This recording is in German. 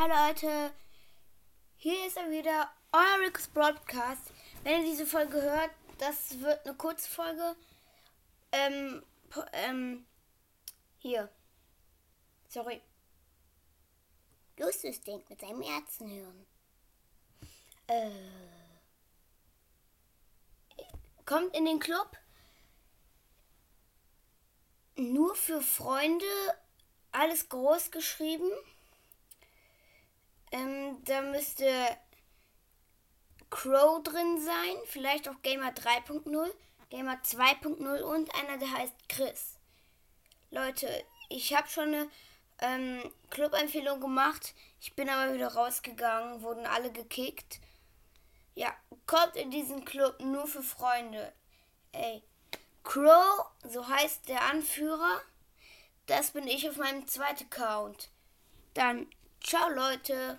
Hallo Leute, hier ist er wieder, euer Rick's Broadcast. Wenn ihr diese Folge hört, das wird eine Kurzfolge. Ähm, ähm, hier. Sorry. Justus denkt mit seinem Herzenhirn. Äh, kommt in den Club. Nur für Freunde, alles groß geschrieben. Da müsste Crow drin sein, vielleicht auch Gamer 3.0, Gamer 2.0 und einer, der heißt Chris. Leute, ich habe schon eine ähm, Club-Empfehlung gemacht. Ich bin aber wieder rausgegangen, wurden alle gekickt. Ja, kommt in diesen Club nur für Freunde. Ey, Crow, so heißt der Anführer. Das bin ich auf meinem zweiten Account. Dann Ciao Leute,